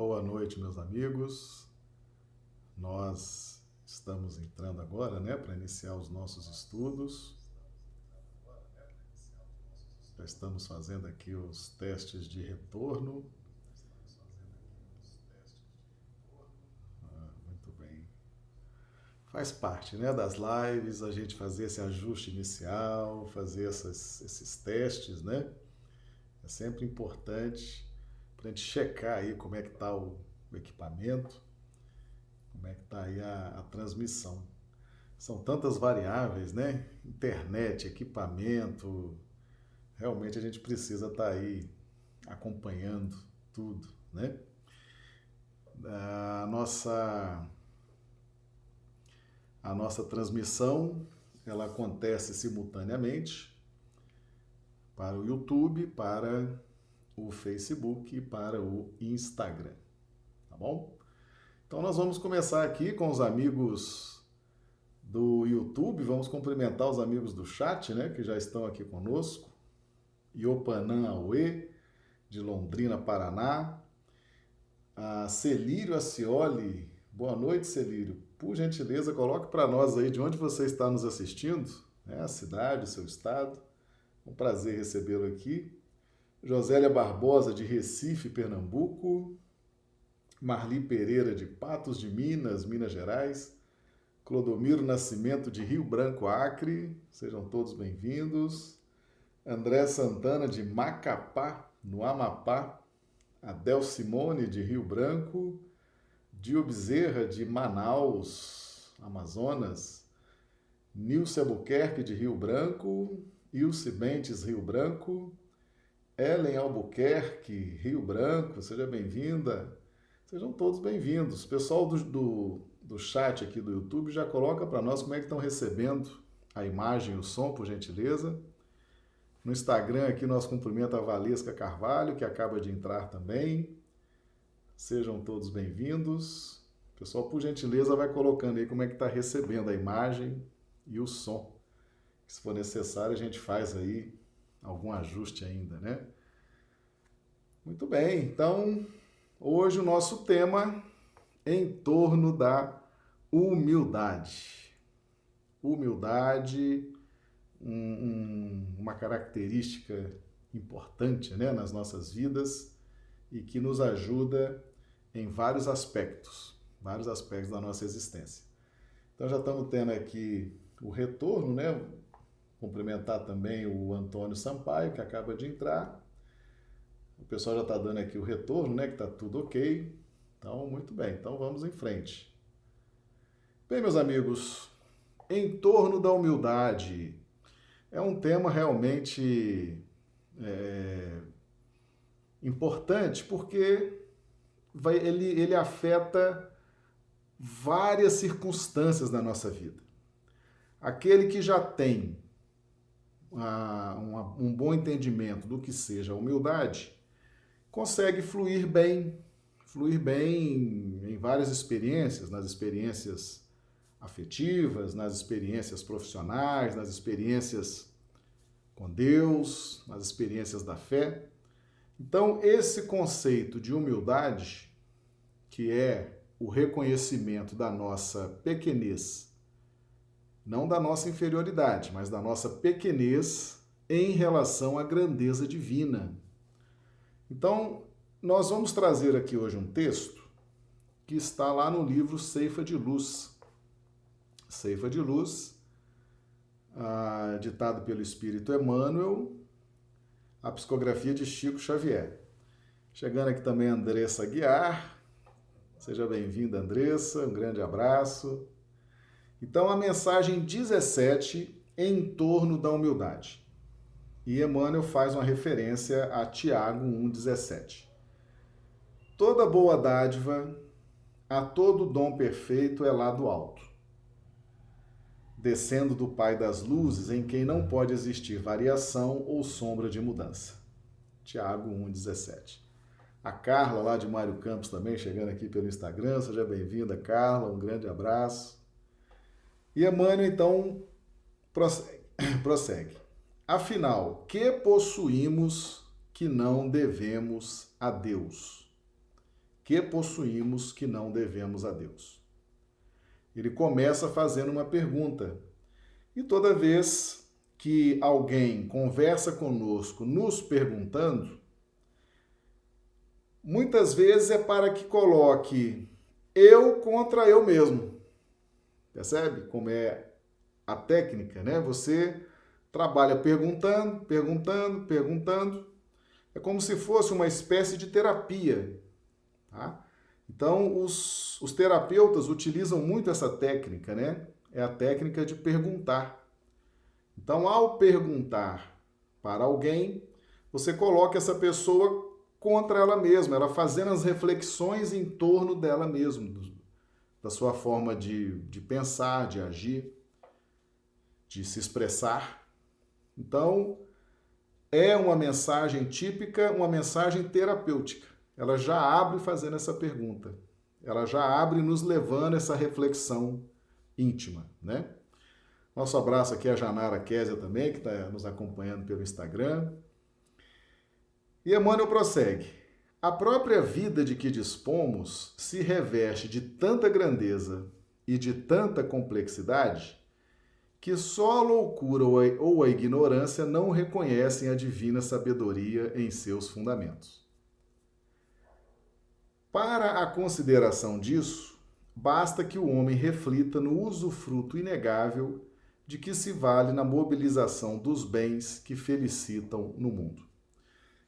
Boa noite, meus amigos. Nós estamos entrando agora, né, para iniciar os nossos estudos. Já estamos fazendo aqui os testes de retorno. Ah, muito bem. Faz parte, né, das lives a gente fazer esse ajuste inicial, fazer essas, esses testes, né? É sempre importante para a gente checar aí como é que está o, o, equipamento, como é que está aí a, a transmissão. São tantas variáveis, né? Internet, equipamento, realmente a gente precisa estar tá aí acompanhando tudo, né? A nossa a nossa transmissão ela acontece simultaneamente para o YouTube, para o Facebook e para o Instagram. Tá bom? Então nós vamos começar aqui com os amigos do YouTube, vamos cumprimentar os amigos do chat, né, que já estão aqui conosco. Iopanã Aue, de Londrina, Paraná. A Celírio Acioli, boa noite, Celírio. Por gentileza, coloque para nós aí de onde você está nos assistindo, né, a cidade, o seu estado. Um prazer recebê-lo aqui. Josélia Barbosa, de Recife, Pernambuco. Marli Pereira, de Patos de Minas, Minas Gerais. Clodomiro Nascimento, de Rio Branco, Acre. Sejam todos bem-vindos. André Santana, de Macapá, no Amapá. Adel Simone, de Rio Branco. Dio Bezerra, de Manaus, Amazonas. Nilce Albuquerque, de Rio Branco. Ilse Bentes, Rio Branco. Ellen Albuquerque, Rio Branco, seja bem-vinda. Sejam todos bem-vindos. Pessoal do, do, do chat aqui do YouTube já coloca para nós como é que estão recebendo a imagem e o som, por gentileza. No Instagram aqui nós cumprimenta a Valesca Carvalho, que acaba de entrar também. Sejam todos bem-vindos. Pessoal, por gentileza, vai colocando aí como é que está recebendo a imagem e o som. Se for necessário, a gente faz aí algum ajuste ainda, né? Muito bem, então hoje o nosso tema em torno da humildade. Humildade, um, um, uma característica importante né, nas nossas vidas e que nos ajuda em vários aspectos, vários aspectos da nossa existência. Então já estamos tendo aqui o retorno, né? Cumprimentar também o Antônio Sampaio, que acaba de entrar. O pessoal já está dando aqui o retorno, né? Que está tudo ok. Então, muito bem. Então, vamos em frente. Bem, meus amigos, em torno da humildade. É um tema realmente é, importante porque vai, ele, ele afeta várias circunstâncias da nossa vida. Aquele que já tem uma, um bom entendimento do que seja a humildade, consegue fluir bem, fluir bem em várias experiências, nas experiências afetivas, nas experiências profissionais, nas experiências com Deus, nas experiências da fé. Então, esse conceito de humildade, que é o reconhecimento da nossa pequenez não da nossa inferioridade, mas da nossa pequenez em relação à grandeza divina. Então, nós vamos trazer aqui hoje um texto que está lá no livro Ceifa de Luz. Ceifa de Luz, ah, ditado pelo Espírito Emmanuel, a psicografia de Chico Xavier. Chegando aqui também Andressa Guiar. Seja bem-vinda, Andressa. Um grande abraço. Então, a mensagem 17 em torno da humildade. E Emmanuel faz uma referência a Tiago 1,17. Toda boa dádiva, a todo dom perfeito é lá do alto, descendo do Pai das luzes, em quem não pode existir variação ou sombra de mudança. Tiago 1,17. A Carla, lá de Mário Campos, também chegando aqui pelo Instagram. Seja bem-vinda, Carla. Um grande abraço. E Emmanuel então prossegue, prossegue. Afinal, que possuímos que não devemos a Deus? que possuímos que não devemos a Deus? Ele começa fazendo uma pergunta. E toda vez que alguém conversa conosco nos perguntando, muitas vezes é para que coloque eu contra eu mesmo. Percebe como é a técnica, né? Você trabalha perguntando, perguntando, perguntando. É como se fosse uma espécie de terapia. Tá? Então, os, os terapeutas utilizam muito essa técnica, né? É a técnica de perguntar. Então, ao perguntar para alguém, você coloca essa pessoa contra ela mesma, ela fazendo as reflexões em torno dela mesma, da sua forma de, de pensar, de agir, de se expressar. Então, é uma mensagem típica, uma mensagem terapêutica. Ela já abre fazendo essa pergunta. Ela já abre nos levando essa reflexão íntima, né? Nosso abraço aqui a Janara Késia também, que está nos acompanhando pelo Instagram. E Emmanuel prossegue. A própria vida de que dispomos se reveste de tanta grandeza e de tanta complexidade que só a loucura ou a ignorância não reconhecem a divina sabedoria em seus fundamentos. Para a consideração disso, basta que o homem reflita no usufruto inegável de que se vale na mobilização dos bens que felicitam no mundo.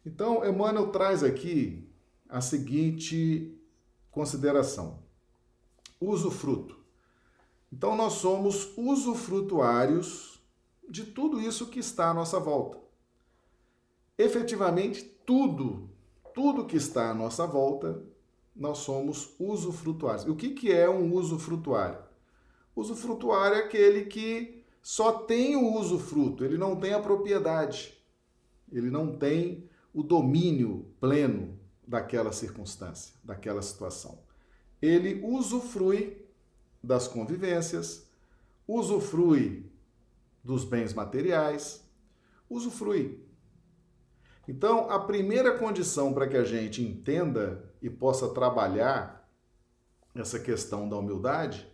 Então, Emmanuel traz aqui a seguinte consideração: usufruto. Então, nós somos usufrutuários de tudo isso que está à nossa volta. Efetivamente, tudo, tudo que está à nossa volta, nós somos usufrutuários. E o que, que é um usufrutuário? Usufrutuário é aquele que só tem o usufruto, ele não tem a propriedade, ele não tem o domínio pleno daquela circunstância, daquela situação. Ele usufrui das convivências, usufrui dos bens materiais, usufrui. Então, a primeira condição para que a gente entenda e possa trabalhar essa questão da humildade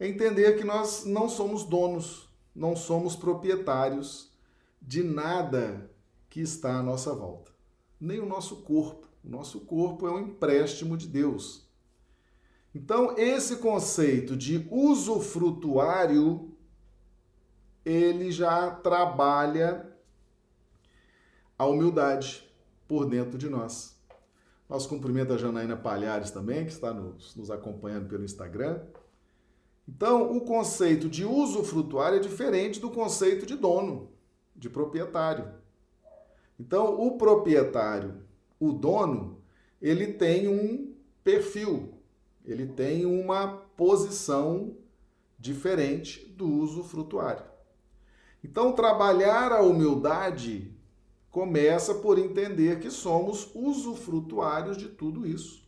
é entender que nós não somos donos, não somos proprietários de nada que está à nossa volta, nem o nosso corpo. O nosso corpo é um empréstimo de Deus. Então, esse conceito de usufrutuário, ele já trabalha a humildade por dentro de nós. Nosso cumprimento a Janaína Palhares também, que está nos, nos acompanhando pelo Instagram. Então, o conceito de usufrutuário é diferente do conceito de dono, de proprietário. Então, o proprietário, o dono, ele tem um perfil, ele tem uma posição diferente do usufrutuário. Então, trabalhar a humildade começa por entender que somos usufrutuários de tudo isso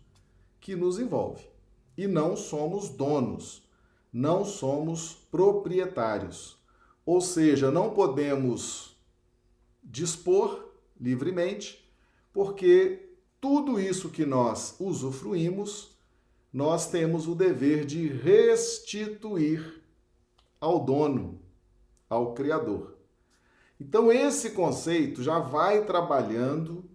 que nos envolve e não somos donos, não somos proprietários. Ou seja, não podemos dispor livremente, porque tudo isso que nós usufruímos nós temos o dever de restituir ao dono, ao Criador. Então, esse conceito já vai trabalhando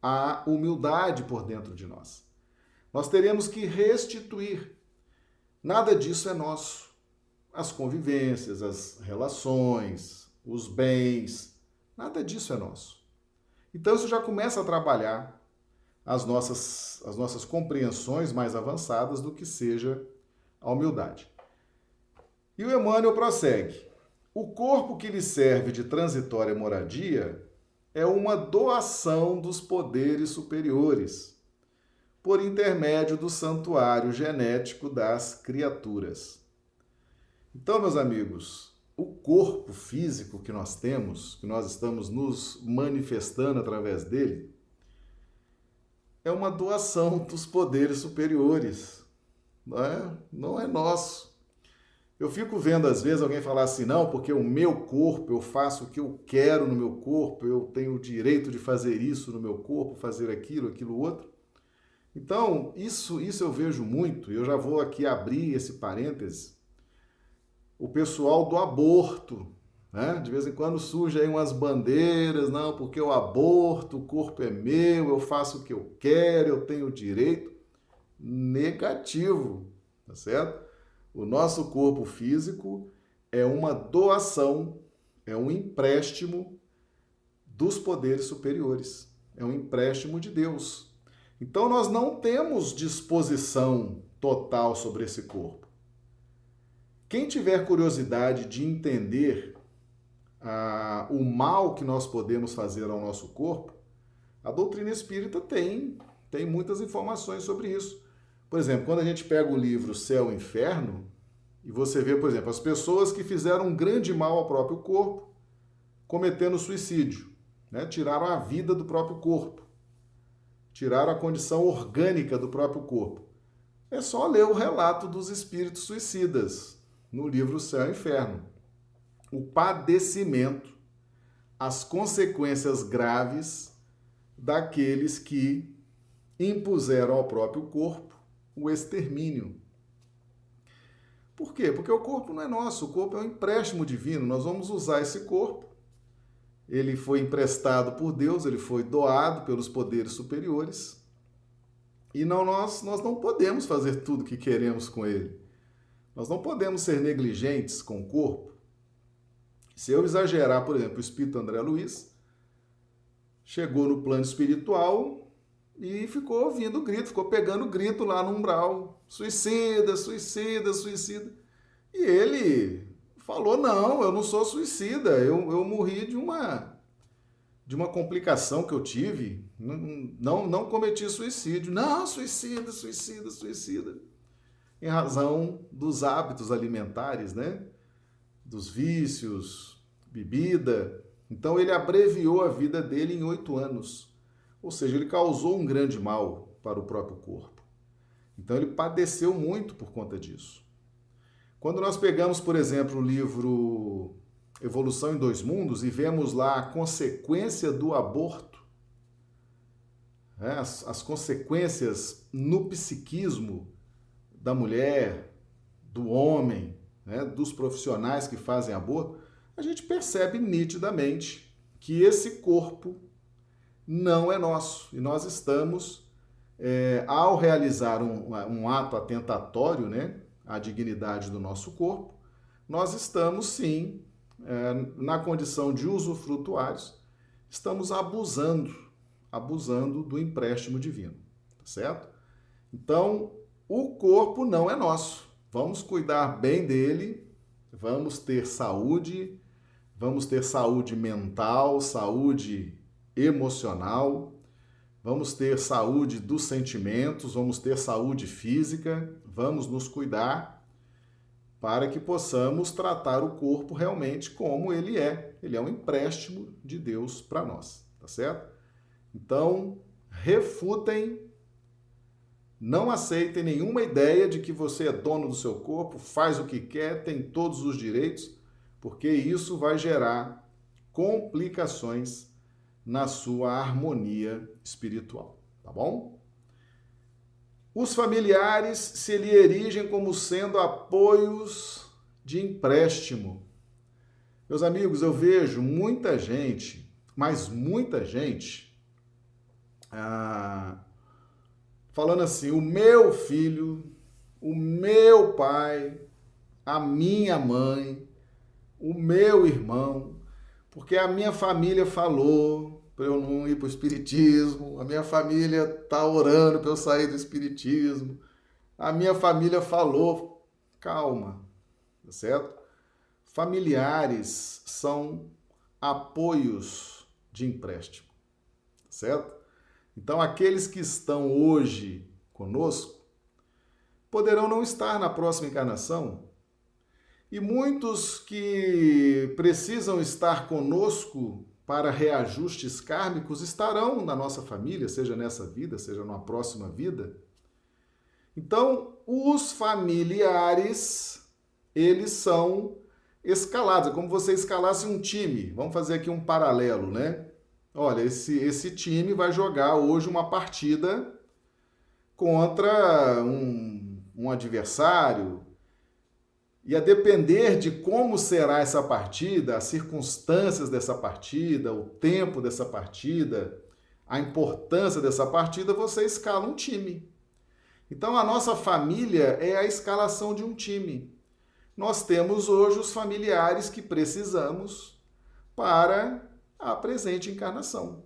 a humildade por dentro de nós. Nós teremos que restituir. Nada disso é nosso. As convivências, as relações, os bens, nada disso é nosso. Então, isso já começa a trabalhar as nossas, as nossas compreensões mais avançadas do que seja a humildade. E o Emmanuel prossegue: o corpo que lhe serve de transitória moradia é uma doação dos poderes superiores, por intermédio do santuário genético das criaturas. Então, meus amigos, o corpo físico que nós temos, que nós estamos nos manifestando através dele, é uma doação dos poderes superiores, não é, não é nosso. Eu fico vendo às vezes alguém falar assim, não, porque o meu corpo, eu faço o que eu quero no meu corpo, eu tenho o direito de fazer isso no meu corpo, fazer aquilo, aquilo outro. Então, isso, isso eu vejo muito, e eu já vou aqui abrir esse parêntese. O pessoal do aborto, né? De vez em quando surgem aí umas bandeiras, não, porque o aborto, o corpo é meu, eu faço o que eu quero, eu tenho direito. Negativo, tá certo? O nosso corpo físico é uma doação, é um empréstimo dos poderes superiores, é um empréstimo de Deus. Então nós não temos disposição total sobre esse corpo. Quem tiver curiosidade de entender ah, o mal que nós podemos fazer ao nosso corpo, a doutrina espírita tem, tem muitas informações sobre isso. Por exemplo, quando a gente pega o livro Céu e Inferno, e você vê, por exemplo, as pessoas que fizeram um grande mal ao próprio corpo, cometendo suicídio, né? tiraram a vida do próprio corpo tiraram a condição orgânica do próprio corpo. É só ler o relato dos espíritos suicidas no livro Céu e Inferno. O padecimento, as consequências graves daqueles que impuseram ao próprio corpo o extermínio. Por quê? Porque o corpo não é nosso, o corpo é um empréstimo divino. Nós vamos usar esse corpo ele foi emprestado por Deus, ele foi doado pelos poderes superiores. E não nós, nós não podemos fazer tudo o que queremos com ele. Nós não podemos ser negligentes com o corpo. Se eu exagerar, por exemplo, o espírito André Luiz chegou no plano espiritual e ficou ouvindo grito, ficou pegando grito lá no umbral: suicida, suicida, suicida. E ele falou: não, eu não sou suicida, eu, eu morri de uma de uma complicação que eu tive, não, não, não cometi suicídio. Não, suicida, suicida, suicida. Em razão dos hábitos alimentares, né? Dos vícios, bebida. Então ele abreviou a vida dele em oito anos. Ou seja, ele causou um grande mal para o próprio corpo. Então ele padeceu muito por conta disso. Quando nós pegamos, por exemplo, o livro Evolução em Dois Mundos e vemos lá a consequência do aborto, né, as, as consequências no psiquismo da mulher, do homem, né, dos profissionais que fazem aborto, a gente percebe nitidamente que esse corpo não é nosso e nós estamos, é, ao realizar um, um ato atentatório, né, a dignidade do nosso corpo, nós estamos sim, é, na condição de usufrutuários, estamos abusando, abusando do empréstimo divino, tá certo? Então, o corpo não é nosso. Vamos cuidar bem dele, vamos ter saúde, vamos ter saúde mental, saúde emocional, vamos ter saúde dos sentimentos, vamos ter saúde física, vamos nos cuidar para que possamos tratar o corpo realmente como ele é. Ele é um empréstimo de Deus para nós, tá certo? Então, refutem, não aceitem nenhuma ideia de que você é dono do seu corpo, faz o que quer, tem todos os direitos, porque isso vai gerar complicações na sua harmonia espiritual, tá bom? Os familiares se lhe erigem como sendo apoios de empréstimo. Meus amigos, eu vejo muita gente, mas muita gente, ah, falando assim: o meu filho, o meu pai, a minha mãe, o meu irmão, porque a minha família falou, para eu não ir para o espiritismo, a minha família tá orando para eu sair do espiritismo, a minha família falou, calma, tá certo? Familiares são apoios de empréstimo, tá certo? Então aqueles que estão hoje conosco poderão não estar na próxima encarnação. E muitos que precisam estar conosco para reajustes kármicos estarão na nossa família, seja nessa vida, seja numa próxima vida. Então, os familiares, eles são escalados, é como você escalasse um time. Vamos fazer aqui um paralelo, né? Olha, esse, esse time vai jogar hoje uma partida contra um, um adversário. E a depender de como será essa partida, as circunstâncias dessa partida, o tempo dessa partida, a importância dessa partida, você escala um time. Então a nossa família é a escalação de um time. Nós temos hoje os familiares que precisamos para a presente encarnação.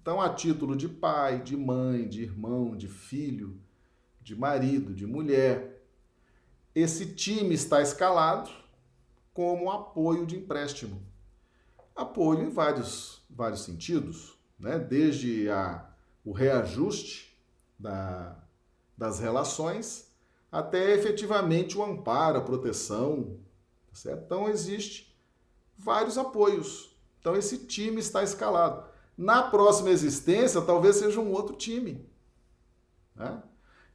Então, a título de pai, de mãe, de irmão, de filho, de marido, de mulher, esse time está escalado como apoio de empréstimo. Apoio em vários, vários sentidos, né? desde a, o reajuste da, das relações até efetivamente o amparo, a proteção. Certo? Então, existe vários apoios. Então, esse time está escalado. Na próxima existência, talvez seja um outro time. Né?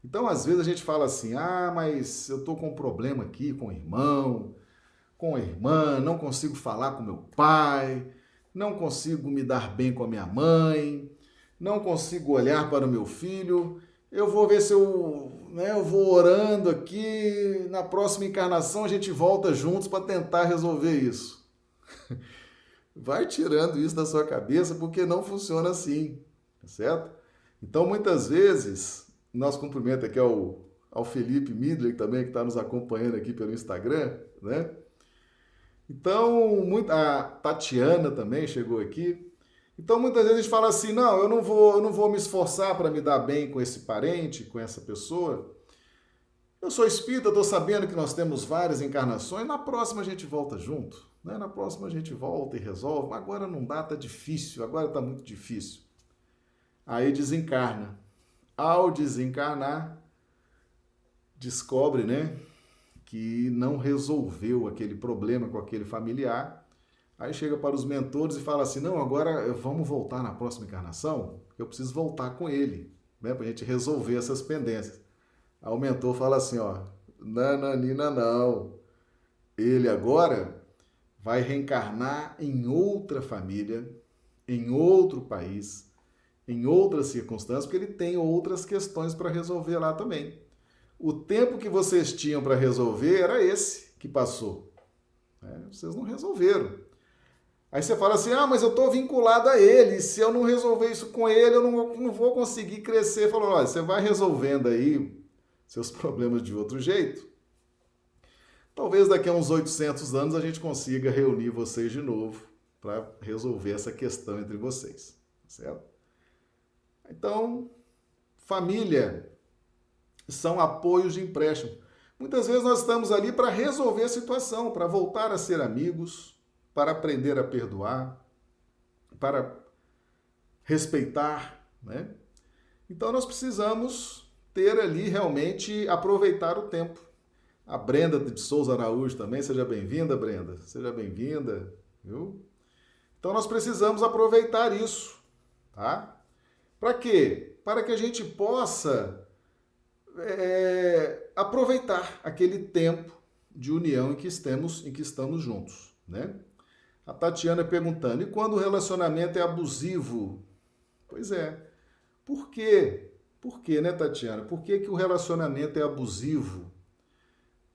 Então, às vezes a gente fala assim: ah, mas eu estou com um problema aqui com o irmão, com a irmã, não consigo falar com meu pai, não consigo me dar bem com a minha mãe, não consigo olhar para o meu filho. Eu vou ver se eu, né, eu vou orando aqui, na próxima encarnação a gente volta juntos para tentar resolver isso. Vai tirando isso da sua cabeça, porque não funciona assim, tá certo? Então, muitas vezes, nosso cumprimento aqui ao, ao Felipe Midler, também que está nos acompanhando aqui pelo Instagram, né? Então, muito, a Tatiana também chegou aqui. Então, muitas vezes a gente fala assim: não, eu não vou, eu não vou me esforçar para me dar bem com esse parente, com essa pessoa. Eu sou espírita, estou sabendo que nós temos várias encarnações, na próxima a gente volta junto. Né? Na próxima a gente volta e resolve. Agora não dá, tá difícil, agora tá muito difícil. Aí desencarna. Ao desencarnar, descobre, né, que não resolveu aquele problema com aquele familiar. Aí chega para os mentores e fala assim: não, agora vamos voltar na próxima encarnação, eu preciso voltar com ele, né, para a gente resolver essas pendências. Aí o mentor fala assim: ó, nananina não. Ele agora vai reencarnar em outra família, em outro país, em outras circunstâncias, porque ele tem outras questões para resolver lá também. O tempo que vocês tinham para resolver era esse que passou. É, vocês não resolveram. Aí você fala assim: ah, mas eu estou vinculado a ele. Se eu não resolver isso com ele, eu não, não vou conseguir crescer. Falou: olha, você vai resolvendo aí seus problemas de outro jeito. Talvez daqui a uns 800 anos a gente consiga reunir vocês de novo para resolver essa questão entre vocês, certo? Então, família são apoios de empréstimo. Muitas vezes nós estamos ali para resolver a situação, para voltar a ser amigos, para aprender a perdoar, para respeitar, né? Então nós precisamos ter ali realmente aproveitar o tempo. A Brenda de Souza Araújo também, seja bem-vinda, Brenda. Seja bem-vinda, viu? Então nós precisamos aproveitar isso, tá? Para quê? Para que a gente possa é, aproveitar aquele tempo de união em que estamos, em que estamos juntos, né? A Tatiana perguntando: e quando o relacionamento é abusivo? Pois é. Por quê? Por quê, né, Tatiana? Por que, que o relacionamento é abusivo?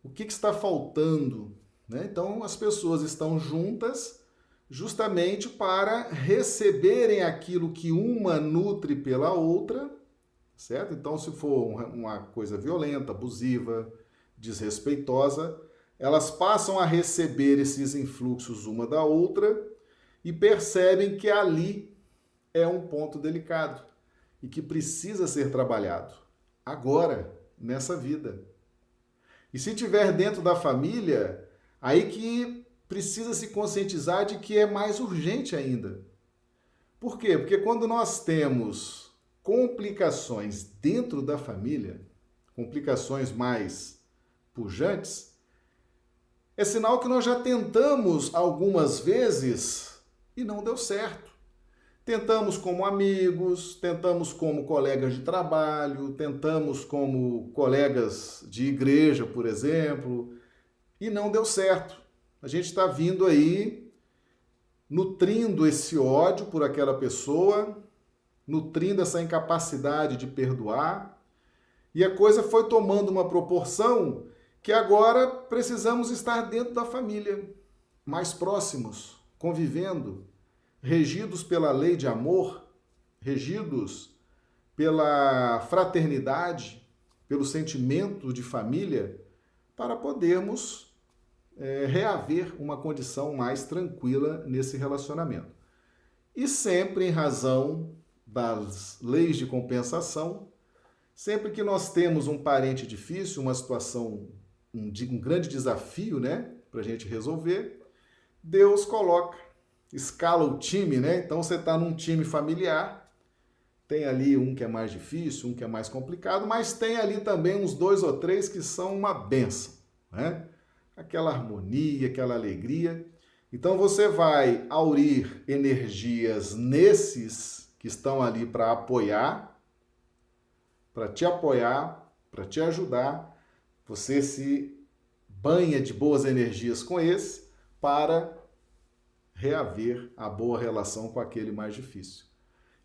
O que, que está faltando. Né? Então, as pessoas estão juntas justamente para receberem aquilo que uma nutre pela outra, certo? Então, se for uma coisa violenta, abusiva, desrespeitosa, elas passam a receber esses influxos uma da outra e percebem que ali é um ponto delicado e que precisa ser trabalhado agora, nessa vida. E se tiver dentro da família, aí que precisa se conscientizar de que é mais urgente ainda. Por quê? Porque quando nós temos complicações dentro da família, complicações mais pujantes, é sinal que nós já tentamos algumas vezes e não deu certo. Tentamos como amigos, tentamos como colegas de trabalho, tentamos como colegas de igreja, por exemplo, e não deu certo. A gente está vindo aí nutrindo esse ódio por aquela pessoa, nutrindo essa incapacidade de perdoar, E a coisa foi tomando uma proporção que agora precisamos estar dentro da família, mais próximos, convivendo, regidos pela lei de amor, regidos pela fraternidade, pelo sentimento de família, para podermos é, reaver uma condição mais tranquila nesse relacionamento. E sempre em razão das leis de compensação, sempre que nós temos um parente difícil, uma situação, um, um grande desafio, né, para a gente resolver, Deus coloca, escala o time, né? Então você está num time familiar, tem ali um que é mais difícil, um que é mais complicado, mas tem ali também uns dois ou três que são uma benção, né? Aquela harmonia, aquela alegria. Então você vai aurir energias nesses que estão ali para apoiar, para te apoiar, para te ajudar. Você se banha de boas energias com esse para reaver a boa relação com aquele mais difícil.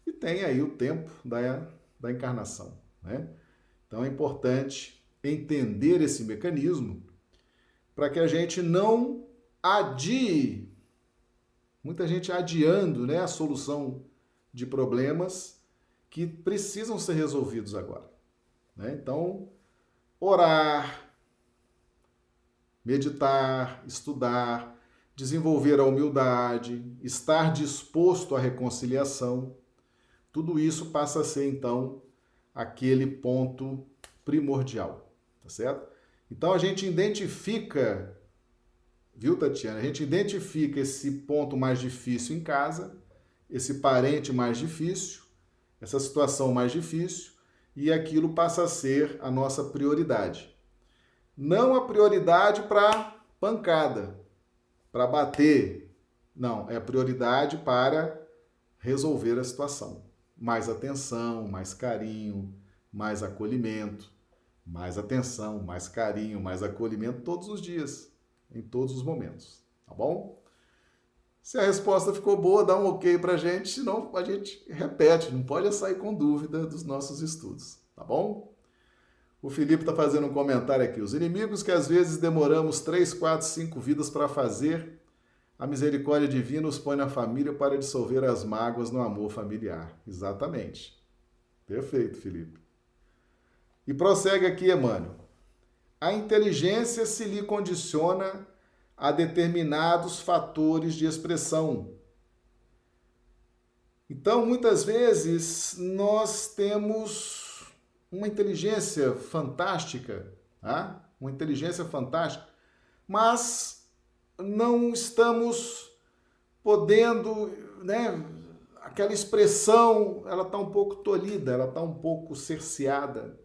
E tem aí o tempo da, da encarnação, né? Então é importante entender esse mecanismo para que a gente não adie, muita gente adiando né, a solução de problemas que precisam ser resolvidos agora. Né? Então, orar, meditar, estudar, desenvolver a humildade, estar disposto à reconciliação, tudo isso passa a ser então aquele ponto primordial, tá certo? Então a gente identifica Viu, Tatiana? A gente identifica esse ponto mais difícil em casa, esse parente mais difícil, essa situação mais difícil, e aquilo passa a ser a nossa prioridade. Não a prioridade para pancada, para bater. Não, é a prioridade para resolver a situação. Mais atenção, mais carinho, mais acolhimento, mais atenção, mais carinho, mais acolhimento todos os dias em todos os momentos, tá bom? Se a resposta ficou boa, dá um ok pra gente, senão a gente repete, não pode sair com dúvida dos nossos estudos, tá bom? O Felipe está fazendo um comentário aqui. Os inimigos que às vezes demoramos 3, 4, 5 vidas para fazer, a misericórdia divina os põe na família para dissolver as mágoas no amor familiar. Exatamente. Perfeito, Felipe. E prossegue aqui, Emmanuel a inteligência se lhe condiciona a determinados fatores de expressão. Então, muitas vezes, nós temos uma inteligência fantástica, tá? uma inteligência fantástica, mas não estamos podendo, né? Aquela expressão, ela está um pouco tolhida, ela está um pouco cerceada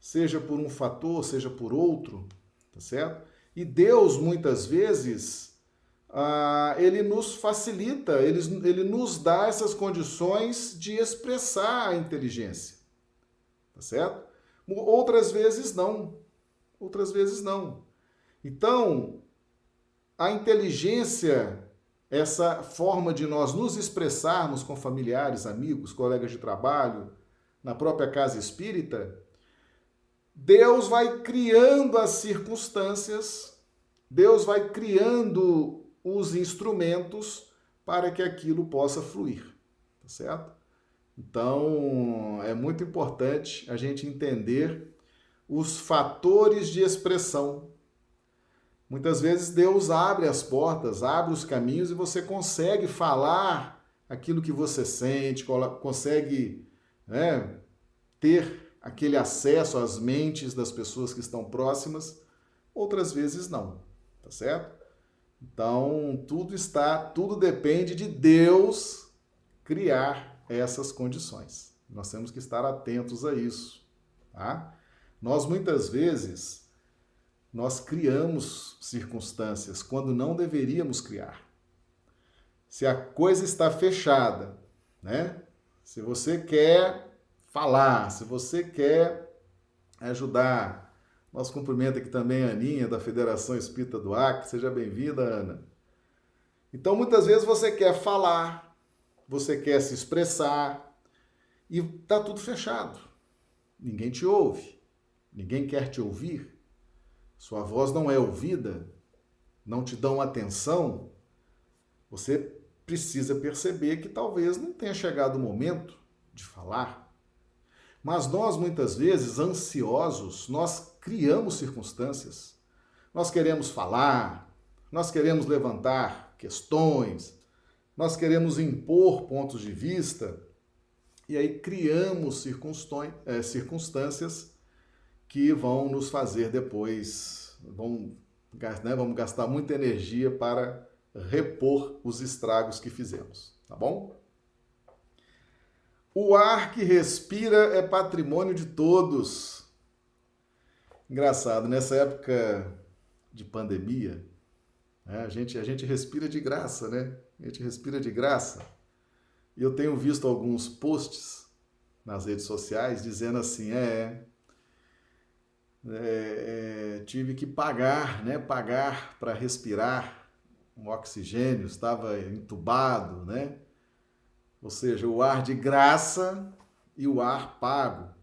seja por um fator, seja por outro, tá certo? E Deus, muitas vezes, ah, ele nos facilita, ele, ele nos dá essas condições de expressar a inteligência, tá certo? Outras vezes não, outras vezes não. Então, a inteligência, essa forma de nós nos expressarmos com familiares, amigos, colegas de trabalho, na própria casa espírita, Deus vai criando as circunstâncias, Deus vai criando os instrumentos para que aquilo possa fluir, tá certo? Então, é muito importante a gente entender os fatores de expressão. Muitas vezes Deus abre as portas, abre os caminhos e você consegue falar aquilo que você sente, consegue né, ter aquele acesso às mentes das pessoas que estão próximas, outras vezes não, tá certo? Então, tudo está, tudo depende de Deus criar essas condições. Nós temos que estar atentos a isso, tá? Nós muitas vezes nós criamos circunstâncias quando não deveríamos criar. Se a coisa está fechada, né? Se você quer falar, se você quer ajudar. Nosso cumprimento aqui também a Aninha, da Federação Espírita do Acre. Seja bem-vinda, Ana. Então, muitas vezes você quer falar, você quer se expressar. E tá tudo fechado. ninguém te ouve, ninguém quer te ouvir, sua voz não é ouvida, não te dão atenção, você precisa perceber que talvez não tenha chegado o momento de falar. Mas nós, muitas vezes, ansiosos, nós criamos circunstâncias. Nós queremos falar, nós queremos levantar questões, nós queremos impor pontos de vista, e aí criamos é, circunstâncias que vão nos fazer depois, vão, né, vamos gastar muita energia para repor os estragos que fizemos, tá bom? O ar que respira é patrimônio de todos. Engraçado, nessa época de pandemia, né, a, gente, a gente respira de graça, né? A gente respira de graça. E eu tenho visto alguns posts nas redes sociais dizendo assim: é, é, é tive que pagar, né? Pagar para respirar um oxigênio, estava entubado, né? Ou seja, o ar de graça e o ar pago.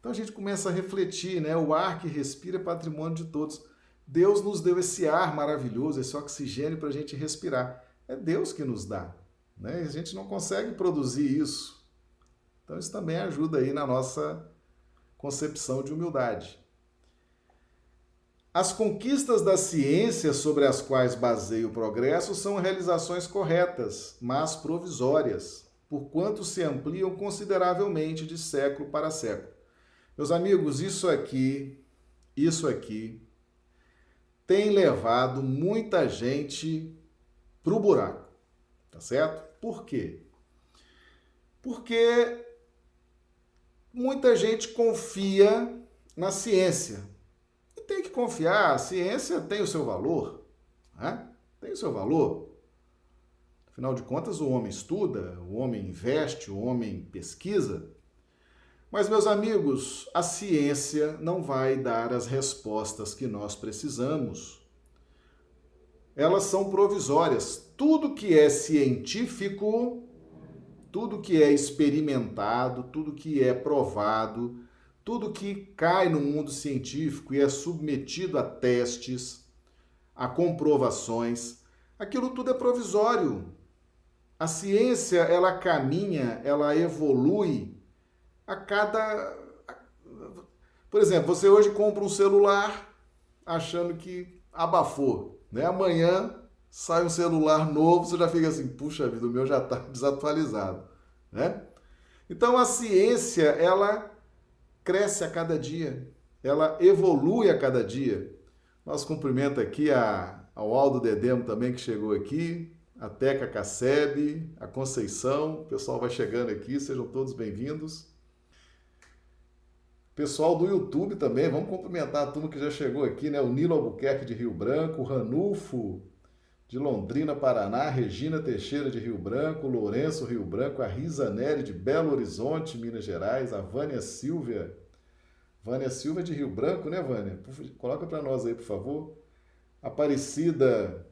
Então a gente começa a refletir, né? O ar que respira é patrimônio de todos. Deus nos deu esse ar maravilhoso, esse oxigênio para a gente respirar. É Deus que nos dá. Né? A gente não consegue produzir isso. Então isso também ajuda aí na nossa concepção de humildade. As conquistas da ciência sobre as quais baseia o progresso são realizações corretas, mas provisórias, porquanto se ampliam consideravelmente de século para século. Meus amigos, isso aqui, isso aqui tem levado muita gente para o buraco, tá certo? Por quê? Porque muita gente confia na ciência. E tem que confiar, a ciência tem o seu valor, né? tem o seu valor. Afinal de contas, o homem estuda, o homem investe, o homem pesquisa. Mas, meus amigos, a ciência não vai dar as respostas que nós precisamos. Elas são provisórias. Tudo que é científico, tudo que é experimentado, tudo que é provado, tudo que cai no mundo científico e é submetido a testes, a comprovações, aquilo tudo é provisório. A ciência, ela caminha, ela evolui a cada. Por exemplo, você hoje compra um celular achando que abafou, né? Amanhã sai um celular novo, você já fica assim, puxa vida, o meu já está desatualizado, né? Então a ciência, ela cresce a cada dia, ela evolui a cada dia. Nosso cumprimento aqui a, ao Aldo Dedemo também que chegou aqui, a Teca Casseb, a Conceição, o pessoal vai chegando aqui, sejam todos bem-vindos. Pessoal do YouTube também, vamos cumprimentar a turma que já chegou aqui, né? O Nilo Albuquerque de Rio Branco, Ranulfo de Londrina, Paraná, Regina Teixeira de Rio Branco, Lourenço Rio Branco, a Risa Nery de Belo Horizonte, Minas Gerais, a Vânia Silvia. Vânia Silva de Rio Branco, né, Vânia? Coloca para nós aí, por favor. Aparecida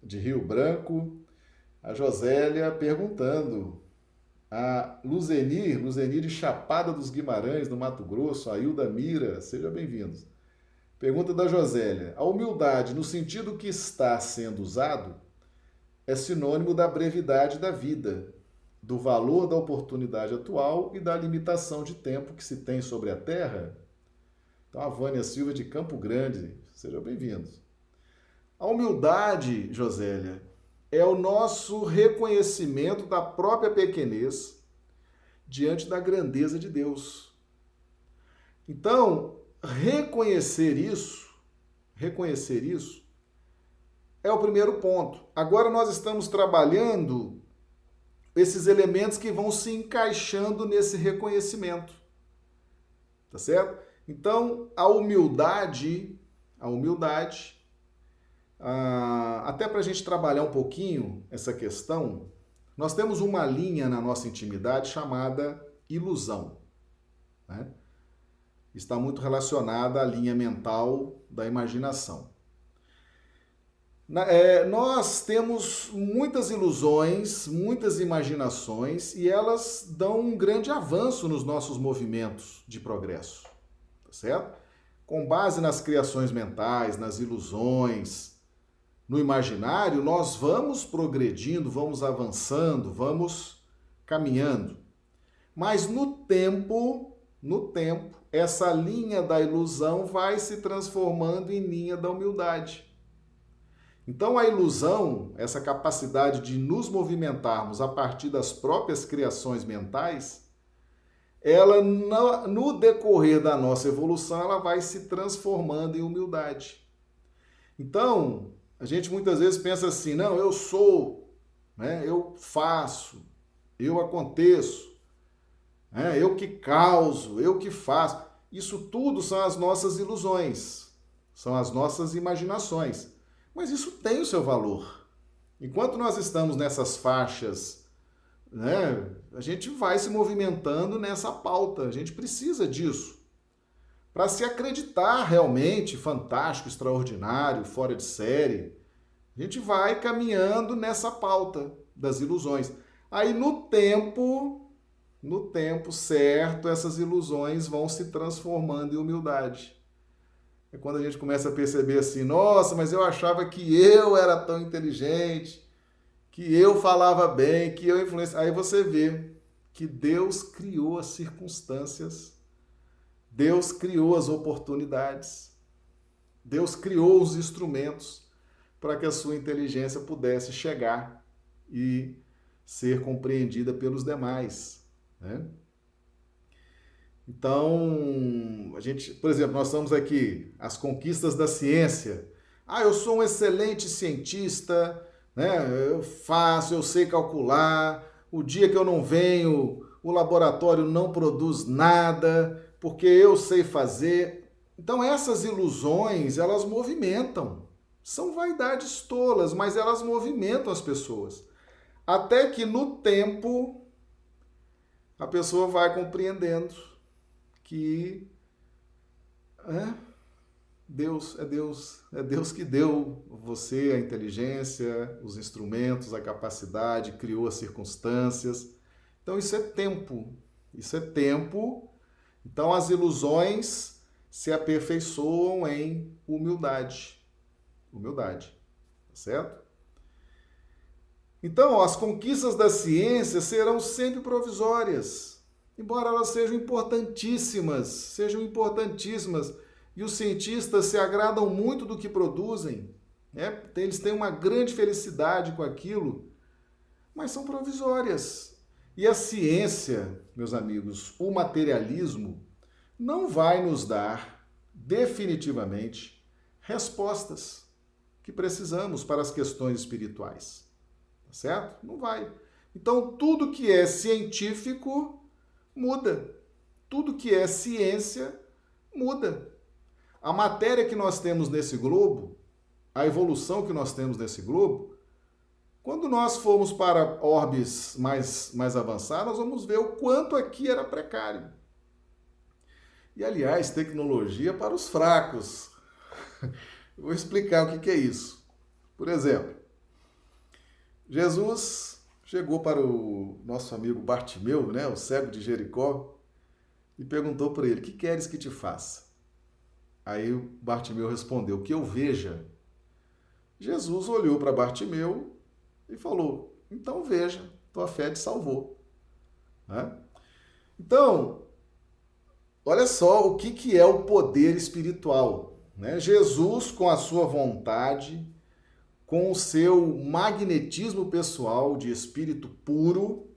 de Rio Branco, a Josélia perguntando a Luzenir, Luzenir de Chapada dos Guimarães, no Mato Grosso, a Hilda Mira, sejam bem-vindos. Pergunta da Josélia: A humildade, no sentido que está sendo usado, é sinônimo da brevidade da vida, do valor da oportunidade atual e da limitação de tempo que se tem sobre a Terra? Então, a Vânia Silva de Campo Grande, sejam bem-vindos. A humildade, Josélia, é o nosso reconhecimento da própria pequenez diante da grandeza de Deus. Então, reconhecer isso, reconhecer isso é o primeiro ponto. Agora nós estamos trabalhando esses elementos que vão se encaixando nesse reconhecimento. Tá certo? Então, a humildade, a humildade ah, até para a gente trabalhar um pouquinho essa questão, nós temos uma linha na nossa intimidade chamada ilusão. Né? Está muito relacionada à linha mental da imaginação. É, nós temos muitas ilusões, muitas imaginações e elas dão um grande avanço nos nossos movimentos de progresso, tá certo? Com base nas criações mentais, nas ilusões, no imaginário, nós vamos progredindo, vamos avançando, vamos caminhando. Mas no tempo, no tempo, essa linha da ilusão vai se transformando em linha da humildade. Então, a ilusão, essa capacidade de nos movimentarmos a partir das próprias criações mentais, ela no decorrer da nossa evolução, ela vai se transformando em humildade. Então, a gente muitas vezes pensa assim: não, eu sou, né? eu faço, eu aconteço, né? eu que causo, eu que faço. Isso tudo são as nossas ilusões, são as nossas imaginações. Mas isso tem o seu valor. Enquanto nós estamos nessas faixas, né, a gente vai se movimentando nessa pauta. A gente precisa disso. Para se acreditar realmente fantástico, extraordinário, fora de série, a gente vai caminhando nessa pauta das ilusões. Aí no tempo, no tempo certo, essas ilusões vão se transformando em humildade. É quando a gente começa a perceber assim, nossa, mas eu achava que eu era tão inteligente, que eu falava bem, que eu influenciava. Aí você vê que Deus criou as circunstâncias, Deus criou as oportunidades, Deus criou os instrumentos para que a sua inteligência pudesse chegar e ser compreendida pelos demais. Né? Então, a gente, por exemplo, nós estamos aqui, as conquistas da ciência. Ah, eu sou um excelente cientista, né? Eu faço, eu sei calcular. O dia que eu não venho, o laboratório não produz nada, porque eu sei fazer. Então, essas ilusões, elas movimentam. São vaidades tolas, mas elas movimentam as pessoas. Até que no tempo a pessoa vai compreendendo que é, Deus é Deus, é Deus que deu você a inteligência, os instrumentos, a capacidade, criou as circunstâncias. Então isso é tempo, isso é tempo. Então as ilusões se aperfeiçoam em humildade. Humildade, tá certo? Então, as conquistas da ciência serão sempre provisórias embora elas sejam importantíssimas, sejam importantíssimas, e os cientistas se agradam muito do que produzem, né? eles têm uma grande felicidade com aquilo, mas são provisórias. E a ciência, meus amigos, o materialismo, não vai nos dar definitivamente respostas que precisamos para as questões espirituais. Tá certo? Não vai. Então, tudo que é científico muda. Tudo que é ciência muda. A matéria que nós temos nesse globo, a evolução que nós temos nesse globo, quando nós formos para orbes mais, mais avançados, nós vamos ver o quanto aqui era precário. E, aliás, tecnologia para os fracos. Vou explicar o que é isso. Por exemplo, Jesus chegou para o nosso amigo Bartimeu, né, o cego de Jericó, e perguntou para ele: Que queres que te faça? Aí o Bartimeu respondeu: Que eu veja. Jesus olhou para Bartimeu e falou: Então veja, tua fé te salvou. Né? Então, olha só o que, que é o poder espiritual. Né? Jesus, com a sua vontade, com o seu magnetismo pessoal de espírito puro,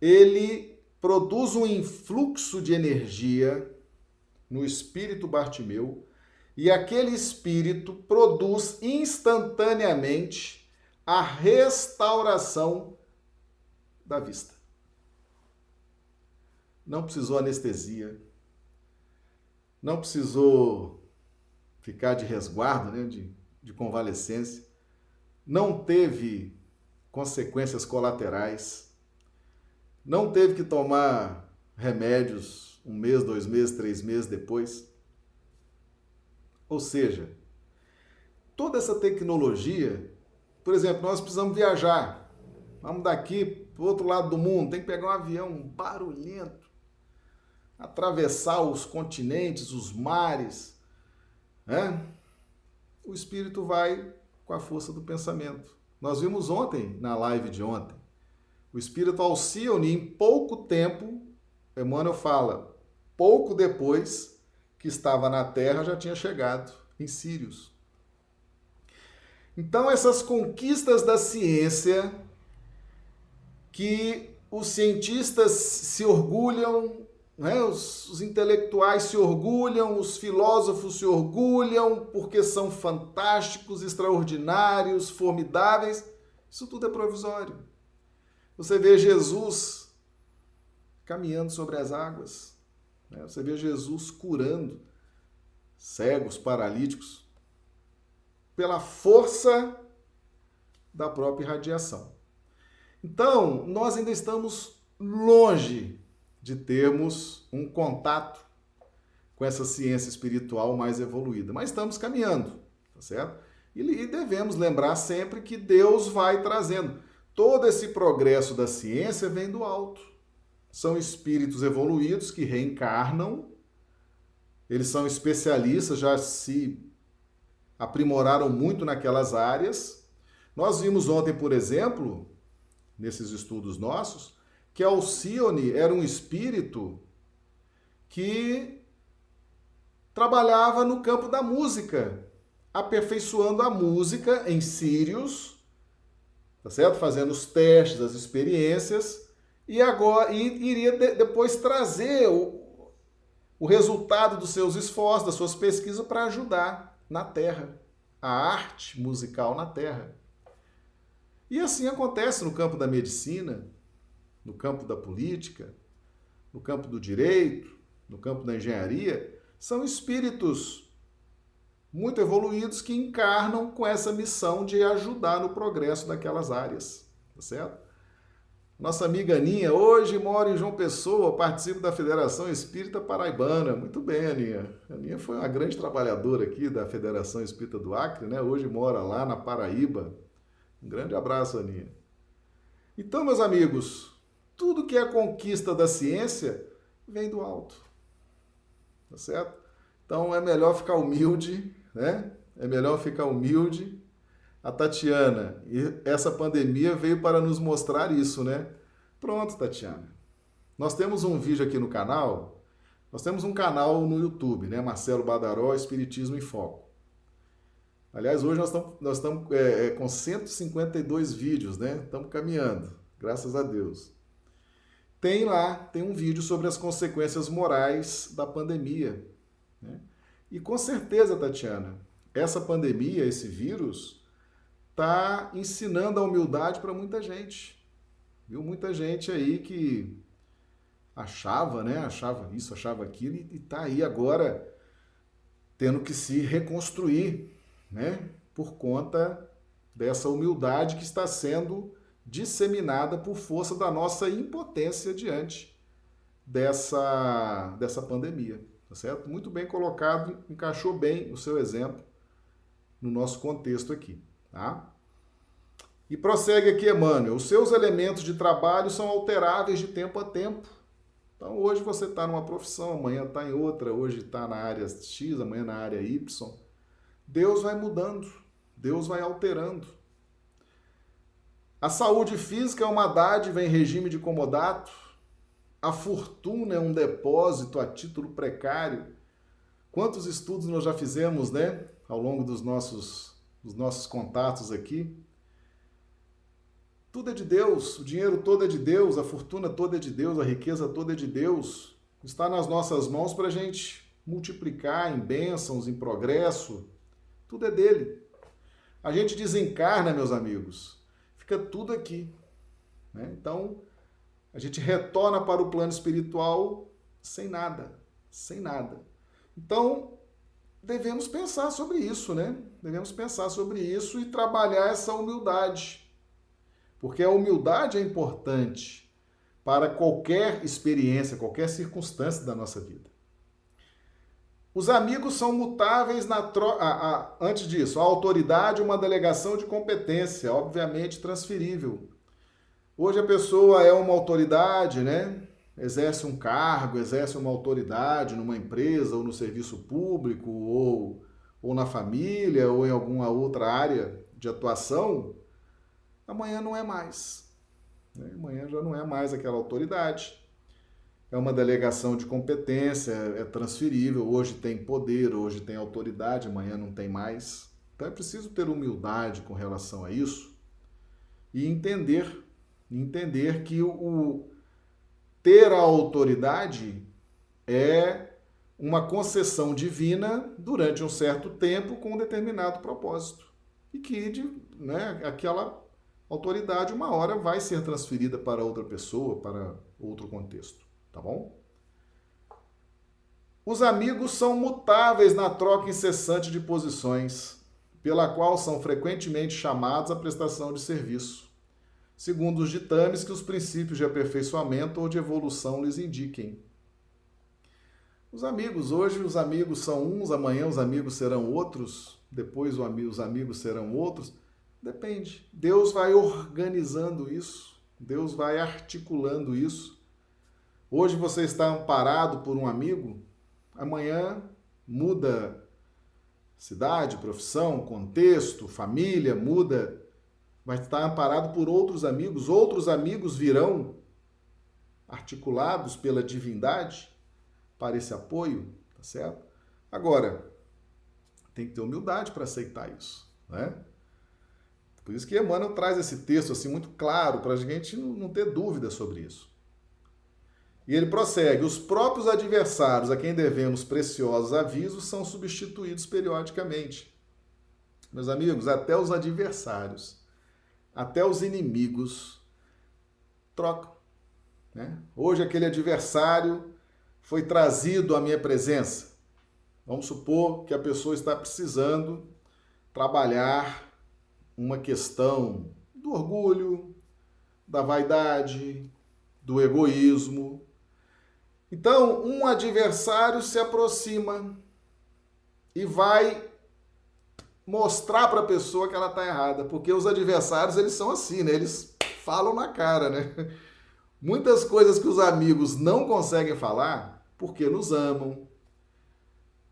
ele produz um influxo de energia no espírito Bartimeu e aquele espírito produz instantaneamente a restauração da vista. Não precisou anestesia, não precisou ficar de resguardo, né, de, de convalescência não teve consequências colaterais, não teve que tomar remédios um mês, dois meses, três meses depois. Ou seja, toda essa tecnologia, por exemplo, nós precisamos viajar. Vamos daqui para o outro lado do mundo, tem que pegar um avião barulhento, atravessar os continentes, os mares. Né? O espírito vai com a força do pensamento. Nós vimos ontem, na live de ontem, o espírito Alcione, em pouco tempo, Emmanuel fala, pouco depois que estava na Terra, já tinha chegado em Sírios. Então, essas conquistas da ciência que os cientistas se orgulham, né? os, os intelectuais se orgulham, os filósofos se orgulham porque são fantásticos, extraordinários, formidáveis. Isso tudo é provisório. Você vê Jesus caminhando sobre as águas, né? você vê Jesus curando cegos, paralíticos, pela força da própria radiação. Então, nós ainda estamos longe de termos um contato com essa ciência espiritual mais evoluída, mas estamos caminhando, tá certo? E devemos lembrar sempre que Deus vai trazendo. Todo esse progresso da ciência vem do alto. São espíritos evoluídos que reencarnam, eles são especialistas, já se aprimoraram muito naquelas áreas. Nós vimos ontem, por exemplo, nesses estudos nossos, que Alcione era um espírito que trabalhava no campo da música, aperfeiçoando a música em Sírios, tá certo? Fazendo os testes, as experiências, e agora e iria de, depois trazer o, o resultado dos seus esforços, das suas pesquisas para ajudar na terra, a arte musical na terra. E assim acontece no campo da medicina, no campo da política, no campo do direito, no campo da engenharia. São espíritos muito evoluídos que encarnam com essa missão de ajudar no progresso daquelas áreas, tá certo? Nossa amiga Aninha, hoje mora em João Pessoa, participa da Federação Espírita Paraibana. Muito bem, Aninha. Aninha foi uma grande trabalhadora aqui da Federação Espírita do Acre, né? Hoje mora lá na Paraíba, um grande abraço, Aninha. Então, meus amigos, tudo que é conquista da ciência vem do alto. Tá certo? Então é melhor ficar humilde, né? É melhor ficar humilde. A Tatiana, essa pandemia veio para nos mostrar isso, né? Pronto, Tatiana. Nós temos um vídeo aqui no canal. Nós temos um canal no YouTube, né? Marcelo Badaró, Espiritismo em Foco. Aliás, hoje nós estamos, nós estamos é, é, com 152 vídeos, né? Estamos caminhando, graças a Deus. Tem lá, tem um vídeo sobre as consequências morais da pandemia. Né? E com certeza, Tatiana, essa pandemia, esse vírus, está ensinando a humildade para muita gente. Viu? Muita gente aí que achava, né? Achava isso, achava aquilo e está aí agora tendo que se reconstruir né? Por conta dessa humildade que está sendo disseminada por força da nossa impotência diante dessa, dessa pandemia, tá certo? Muito bem colocado, encaixou bem o seu exemplo no nosso contexto aqui, tá? E prossegue aqui, Emmanuel. Os seus elementos de trabalho são alteráveis de tempo a tempo. Então, hoje você está numa profissão, amanhã está em outra, hoje está na área X, amanhã na área Y. Deus vai mudando, Deus vai alterando. A saúde física é uma dádiva em regime de comodato. A fortuna é um depósito a título precário. Quantos estudos nós já fizemos, né, ao longo dos nossos, dos nossos contatos aqui? Tudo é de Deus, o dinheiro todo é de Deus, a fortuna toda é de Deus, a riqueza toda é de Deus. Está nas nossas mãos para a gente multiplicar em bênçãos, em progresso, tudo é dele. A gente desencarna, meus amigos, fica tudo aqui. Né? Então, a gente retorna para o plano espiritual sem nada, sem nada. Então, devemos pensar sobre isso, né? Devemos pensar sobre isso e trabalhar essa humildade. Porque a humildade é importante para qualquer experiência, qualquer circunstância da nossa vida. Os amigos são mutáveis na troca. Antes disso, a autoridade uma delegação de competência, obviamente transferível. Hoje a pessoa é uma autoridade, né? Exerce um cargo, exerce uma autoridade numa empresa ou no serviço público ou, ou na família ou em alguma outra área de atuação. Amanhã não é mais. Né? Amanhã já não é mais aquela autoridade é uma delegação de competência, é transferível, hoje tem poder, hoje tem autoridade, amanhã não tem mais. Então é preciso ter humildade com relação a isso e entender, entender que o, ter a autoridade é uma concessão divina durante um certo tempo com um determinado propósito. E que de, né, aquela autoridade uma hora vai ser transferida para outra pessoa, para outro contexto tá bom? Os amigos são mutáveis na troca incessante de posições, pela qual são frequentemente chamados à prestação de serviço, segundo os ditames que os princípios de aperfeiçoamento ou de evolução lhes indiquem. Os amigos, hoje os amigos são uns, amanhã os amigos serão outros, depois os amigos serão outros. Depende. Deus vai organizando isso, Deus vai articulando isso Hoje você está amparado por um amigo, amanhã muda cidade, profissão, contexto, família, muda, mas está amparado por outros amigos, outros amigos virão articulados pela divindade para esse apoio, tá certo? Agora, tem que ter humildade para aceitar isso, né? Por isso que Emmanuel traz esse texto assim muito claro para a gente não ter dúvida sobre isso. E ele prossegue: os próprios adversários a quem devemos preciosos avisos são substituídos periodicamente. Meus amigos, até os adversários, até os inimigos trocam. Né? Hoje, aquele adversário foi trazido à minha presença. Vamos supor que a pessoa está precisando trabalhar uma questão do orgulho, da vaidade, do egoísmo, então, um adversário se aproxima e vai mostrar para a pessoa que ela está errada, porque os adversários eles são assim, né? Eles falam na cara, né? Muitas coisas que os amigos não conseguem falar, porque nos amam,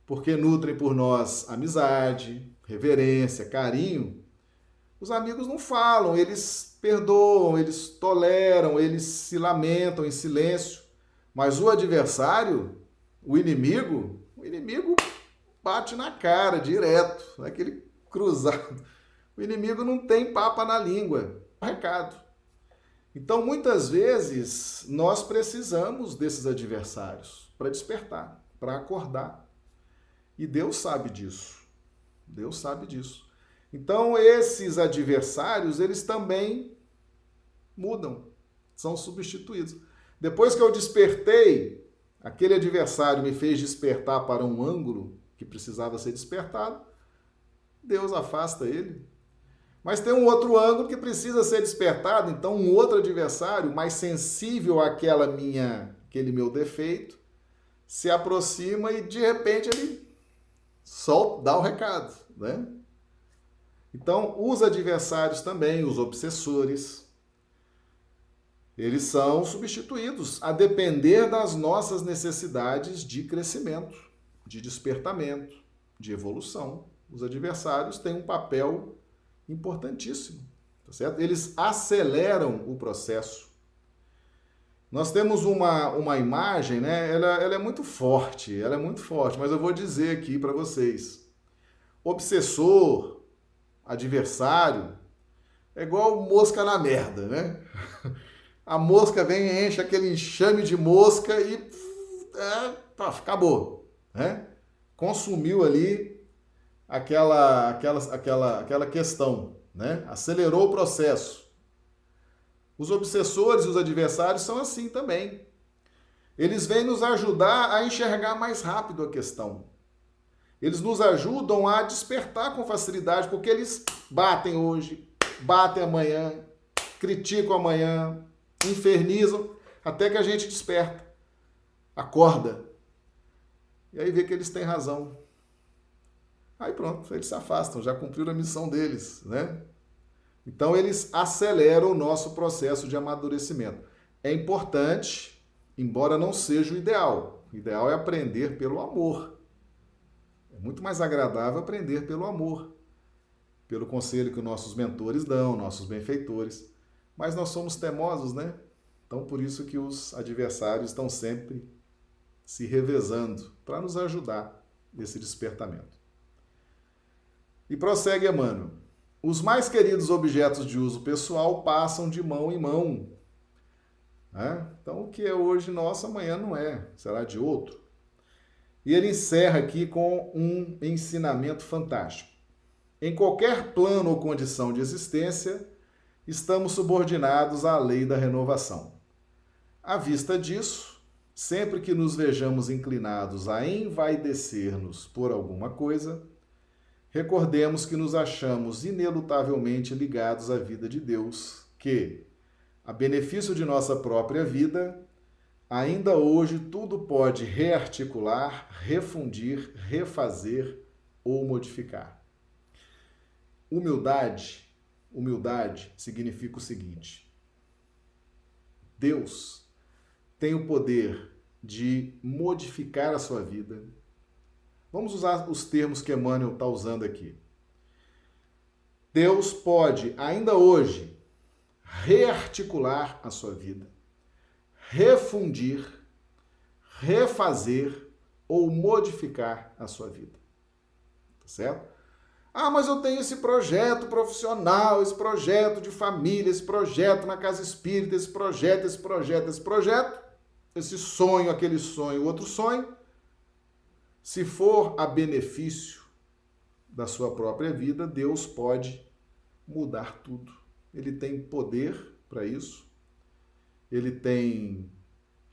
porque nutrem por nós amizade, reverência, carinho. Os amigos não falam, eles perdoam, eles toleram, eles se lamentam em silêncio. Mas o adversário, o inimigo, o inimigo bate na cara direto, naquele cruzado. O inimigo não tem papa na língua. Recado. Então, muitas vezes, nós precisamos desses adversários para despertar, para acordar. E Deus sabe disso. Deus sabe disso. Então, esses adversários, eles também mudam, são substituídos. Depois que eu despertei, aquele adversário me fez despertar para um ângulo que precisava ser despertado, Deus afasta ele. Mas tem um outro ângulo que precisa ser despertado, então um outro adversário mais sensível àquela minha, aquele meu defeito, se aproxima e de repente ele solta, dá o recado, né? Então, os adversários também, os obsessores, eles são substituídos a depender das nossas necessidades de crescimento, de despertamento, de evolução. Os adversários têm um papel importantíssimo, tá certo? Eles aceleram o processo. Nós temos uma, uma imagem, né? Ela, ela é muito forte, ela é muito forte, mas eu vou dizer aqui para vocês. Obsessor, adversário, é igual mosca na merda, né? a mosca vem enche aquele enxame de mosca e é, tá, acabou, né? Consumiu ali aquela, aquela, aquela, aquela questão, né? Acelerou o processo. Os obsessores e os adversários são assim também. Eles vêm nos ajudar a enxergar mais rápido a questão. Eles nos ajudam a despertar com facilidade, porque eles batem hoje, batem amanhã, criticam amanhã, infernizam, até que a gente desperta, acorda. E aí vê que eles têm razão. Aí pronto, eles se afastam, já cumpriram a missão deles, né? Então eles aceleram o nosso processo de amadurecimento. É importante, embora não seja o ideal. O ideal é aprender pelo amor. Muito mais agradável aprender pelo amor, pelo conselho que nossos mentores dão, nossos benfeitores. Mas nós somos temosos, né? Então por isso que os adversários estão sempre se revezando para nos ajudar nesse despertamento. E prossegue Emmanuel. Os mais queridos objetos de uso pessoal passam de mão em mão. Né? Então, o que é hoje nosso, amanhã não é, será de outro. E ele encerra aqui com um ensinamento fantástico. Em qualquer plano ou condição de existência, estamos subordinados à lei da renovação. À vista disso, sempre que nos vejamos inclinados a envaidecer-nos por alguma coisa, recordemos que nos achamos inelutavelmente ligados à vida de Deus, que, a benefício de nossa própria vida, ainda hoje tudo pode rearticular, refundir, refazer ou modificar. Humildade, humildade significa o seguinte: Deus tem o poder de modificar a sua vida, Vamos usar os termos que Emmanuel está usando aqui. Deus pode, ainda hoje, rearticular a sua vida, refundir, refazer ou modificar a sua vida. Tá certo? Ah, mas eu tenho esse projeto profissional, esse projeto de família, esse projeto na casa espírita, esse projeto, esse projeto, esse projeto, esse sonho, aquele sonho, outro sonho. Se for a benefício da sua própria vida, Deus pode mudar tudo. Ele tem poder para isso. Ele tem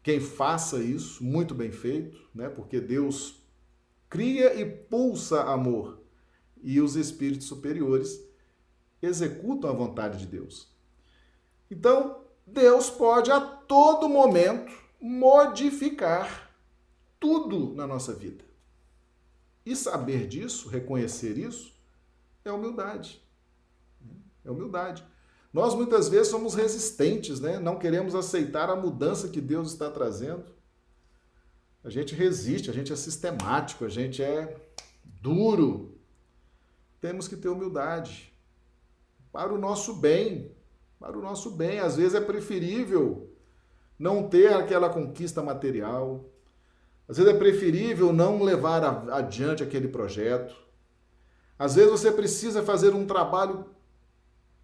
quem faça isso muito bem feito, né? Porque Deus cria e pulsa amor e os espíritos superiores executam a vontade de Deus. Então, Deus pode a todo momento modificar tudo na nossa vida. E saber disso, reconhecer isso, é humildade. É humildade. Nós muitas vezes somos resistentes, né? Não queremos aceitar a mudança que Deus está trazendo. A gente resiste, a gente é sistemático, a gente é duro. Temos que ter humildade para o nosso bem, para o nosso bem. Às vezes é preferível não ter aquela conquista material, às vezes é preferível não levar adiante aquele projeto. Às vezes você precisa fazer um trabalho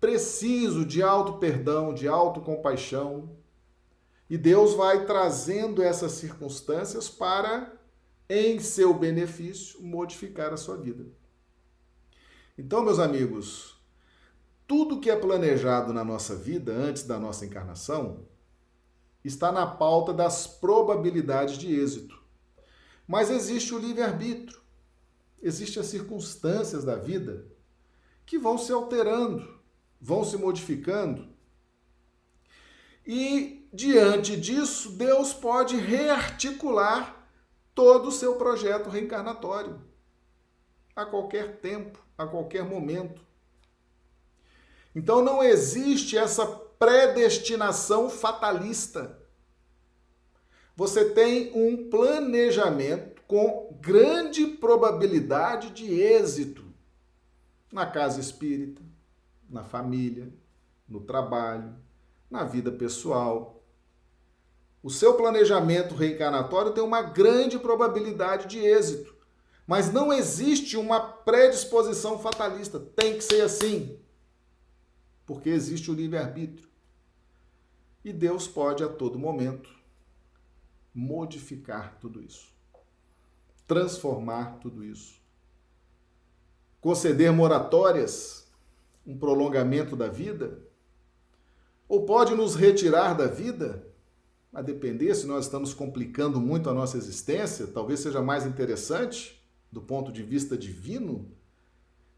preciso de auto perdão, de auto compaixão. E Deus vai trazendo essas circunstâncias para, em seu benefício, modificar a sua vida. Então, meus amigos, tudo que é planejado na nossa vida antes da nossa encarnação está na pauta das probabilidades de êxito. Mas existe o livre-arbítrio, existem as circunstâncias da vida que vão se alterando, vão se modificando. E diante disso, Deus pode rearticular todo o seu projeto reencarnatório a qualquer tempo, a qualquer momento. Então não existe essa predestinação fatalista você tem um planejamento com grande probabilidade de êxito na casa espírita, na família, no trabalho, na vida pessoal. O seu planejamento reencarnatório tem uma grande probabilidade de êxito, mas não existe uma predisposição fatalista. Tem que ser assim, porque existe o livre-arbítrio. E Deus pode a todo momento modificar tudo isso, transformar tudo isso, conceder moratórias, um prolongamento da vida, ou pode nos retirar da vida, a depender se nós estamos complicando muito a nossa existência, talvez seja mais interessante, do ponto de vista divino,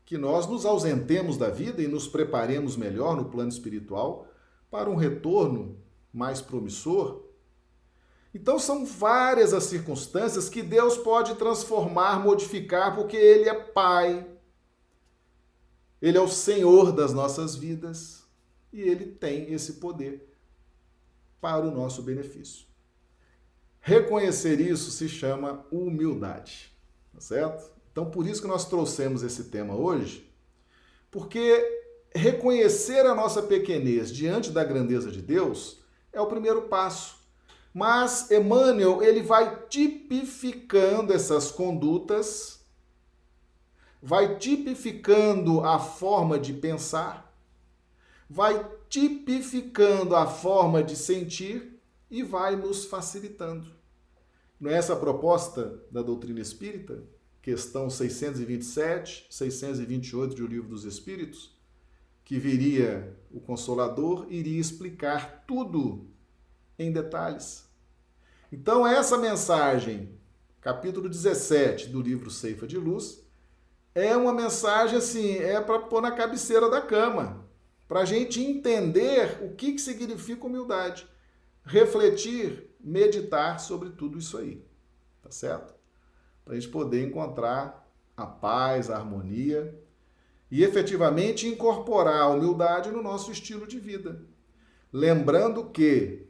que nós nos ausentemos da vida e nos preparemos melhor no plano espiritual para um retorno mais promissor? Então são várias as circunstâncias que Deus pode transformar, modificar, porque Ele é Pai, Ele é o Senhor das nossas vidas e Ele tem esse poder para o nosso benefício. Reconhecer isso se chama humildade, tá certo? Então por isso que nós trouxemos esse tema hoje, porque reconhecer a nossa pequenez diante da grandeza de Deus é o primeiro passo mas Emmanuel, ele vai tipificando essas condutas, vai tipificando a forma de pensar, vai tipificando a forma de sentir e vai nos facilitando. Não é essa a proposta da doutrina espírita? Questão 627, 628 de O Livro dos Espíritos, que viria o Consolador, iria explicar tudo em detalhes. Então, essa mensagem, capítulo 17 do livro Ceifa de Luz, é uma mensagem assim, é para pôr na cabeceira da cama, para a gente entender o que, que significa humildade, refletir, meditar sobre tudo isso aí, tá certo? Para a gente poder encontrar a paz, a harmonia e efetivamente incorporar a humildade no nosso estilo de vida. Lembrando que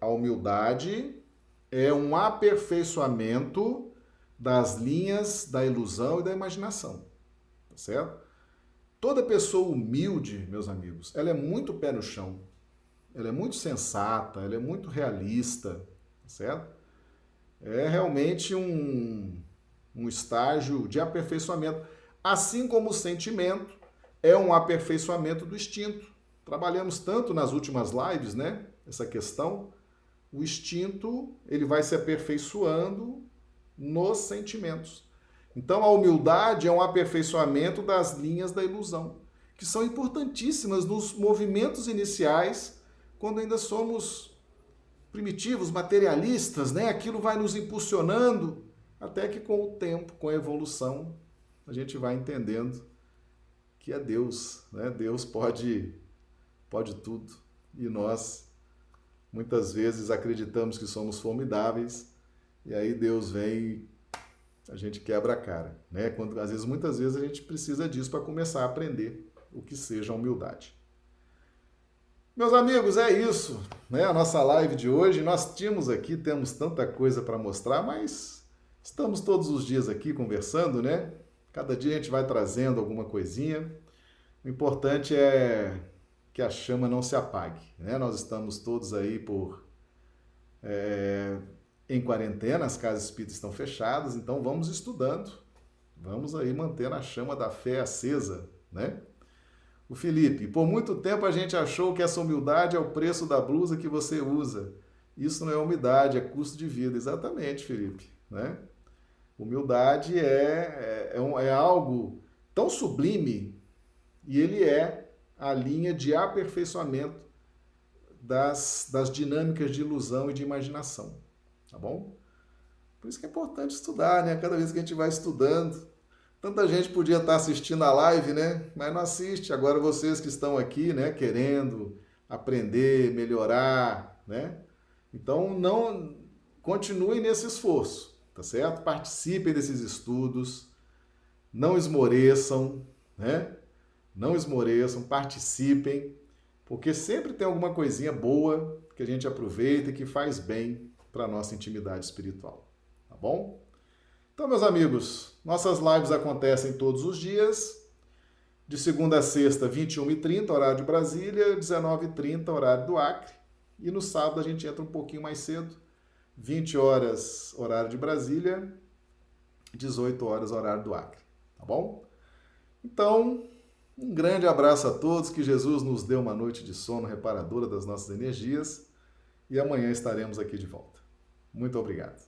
a humildade é um aperfeiçoamento das linhas da ilusão e da imaginação. Tá certo? Toda pessoa humilde, meus amigos, ela é muito pé no chão. Ela é muito sensata, ela é muito realista, tá certo? É realmente um, um estágio de aperfeiçoamento. Assim como o sentimento é um aperfeiçoamento do instinto. Trabalhamos tanto nas últimas lives, né? Essa questão o instinto ele vai se aperfeiçoando nos sentimentos. Então a humildade é um aperfeiçoamento das linhas da ilusão, que são importantíssimas nos movimentos iniciais, quando ainda somos primitivos, materialistas, né? Aquilo vai nos impulsionando até que com o tempo, com a evolução, a gente vai entendendo que é Deus, né? Deus pode pode tudo e nós Muitas vezes acreditamos que somos formidáveis e aí Deus vem a gente quebra a cara, né? Quando às vezes muitas vezes a gente precisa disso para começar a aprender o que seja humildade. Meus amigos, é isso, né? A nossa live de hoje, nós tínhamos aqui, temos tanta coisa para mostrar, mas estamos todos os dias aqui conversando, né? Cada dia a gente vai trazendo alguma coisinha. O importante é que a chama não se apague. Né? Nós estamos todos aí por é, em quarentena, as casas espíritas estão fechadas, então vamos estudando, vamos aí manter a chama da fé acesa, né? O Felipe, por muito tempo a gente achou que essa humildade é o preço da blusa que você usa. Isso não é humildade, é custo de vida. Exatamente, Felipe, né? Humildade é, é, é, um, é algo tão sublime e ele é a linha de aperfeiçoamento das, das dinâmicas de ilusão e de imaginação. Tá bom? Por isso que é importante estudar, né? Cada vez que a gente vai estudando. Tanta gente podia estar assistindo a live, né? Mas não assiste. Agora vocês que estão aqui, né, querendo aprender, melhorar, né? Então não continuem nesse esforço, tá certo? Participem desses estudos, não esmoreçam, né? Não esmoreçam, participem, porque sempre tem alguma coisinha boa que a gente aproveita e que faz bem para a nossa intimidade espiritual. Tá bom? Então, meus amigos, nossas lives acontecem todos os dias, de segunda a sexta, 21h30, horário de Brasília, 19h30, horário do Acre. E no sábado a gente entra um pouquinho mais cedo, 20 horas, horário de Brasília, 18 horas, horário do Acre. Tá bom? Então, um grande abraço a todos, que Jesus nos dê uma noite de sono reparadora das nossas energias e amanhã estaremos aqui de volta. Muito obrigado.